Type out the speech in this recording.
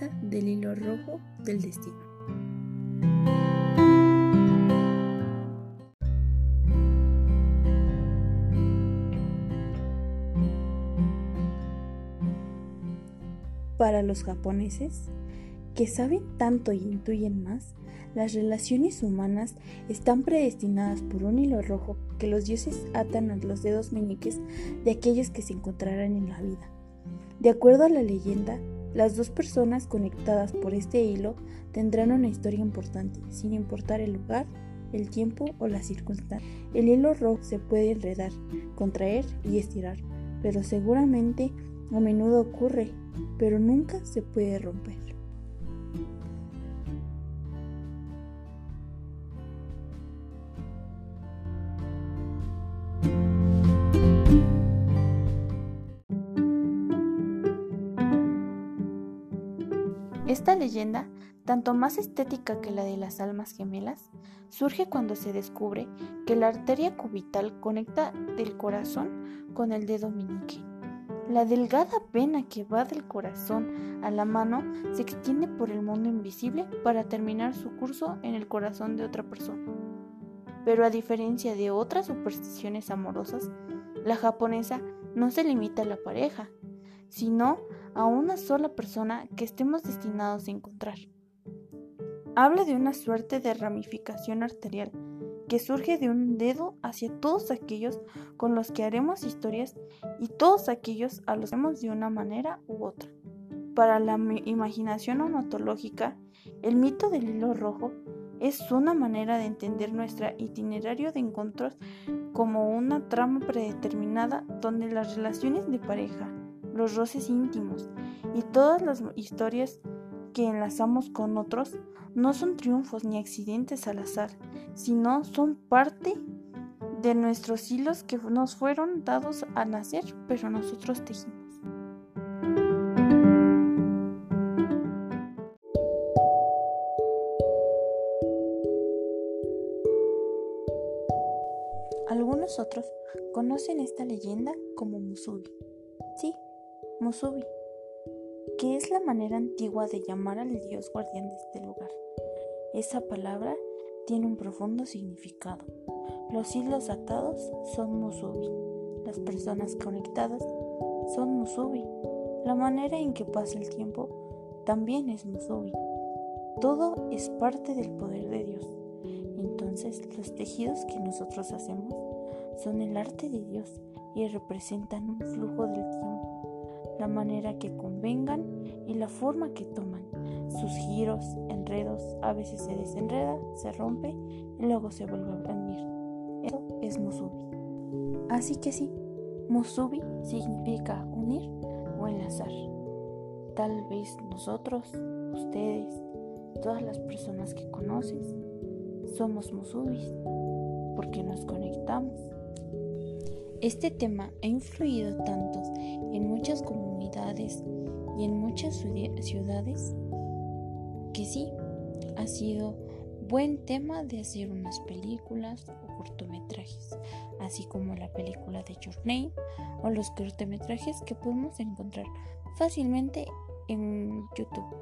del hilo rojo del destino. Para los japoneses, que saben tanto y intuyen más, las relaciones humanas están predestinadas por un hilo rojo que los dioses atan a los dedos meñiques de aquellos que se encontrarán en la vida. De acuerdo a la leyenda, las dos personas conectadas por este hilo tendrán una historia importante, sin importar el lugar, el tiempo o la circunstancia. El hilo rojo se puede enredar, contraer y estirar, pero seguramente a menudo ocurre, pero nunca se puede romper. Esta leyenda, tanto más estética que la de las almas gemelas, surge cuando se descubre que la arteria cubital conecta del corazón con el dedo meñique. La delgada vena que va del corazón a la mano se extiende por el mundo invisible para terminar su curso en el corazón de otra persona. Pero a diferencia de otras supersticiones amorosas, la japonesa no se limita a la pareja, sino a una sola persona que estemos destinados a encontrar. Habla de una suerte de ramificación arterial que surge de un dedo hacia todos aquellos con los que haremos historias y todos aquellos a los que vemos de una manera u otra. Para la imaginación onatológica, el mito del hilo rojo es una manera de entender nuestro itinerario de encuentros como una trama predeterminada donde las relaciones de pareja, los roces íntimos y todas las historias que enlazamos con otros no son triunfos ni accidentes al azar, sino son parte de nuestros hilos que nos fueron dados a nacer, pero nosotros tejimos. Algunos otros conocen esta leyenda como Musubi. Sí, Musubi, que es la manera antigua de llamar al dios guardián de este lugar. Esa palabra tiene un profundo significado. Los hilos atados son Musubi, las personas conectadas son Musubi, la manera en que pasa el tiempo también es Musubi. Todo es parte del poder de Dios. Entonces los tejidos que nosotros hacemos son el arte de Dios y representan un flujo del tiempo la manera que convengan y la forma que toman. Sus giros, enredos, a veces se desenreda, se rompe y luego se vuelve a unir. Eso es Musubi. Así que sí, Musubi significa unir o enlazar. Tal vez nosotros, ustedes, todas las personas que conoces, somos Musubis porque nos conectamos. Este tema ha influido tanto en muchas comunidades y en muchas ciudades que sí ha sido buen tema de hacer unas películas o cortometrajes, así como la película de Your o los cortometrajes que podemos encontrar fácilmente en YouTube.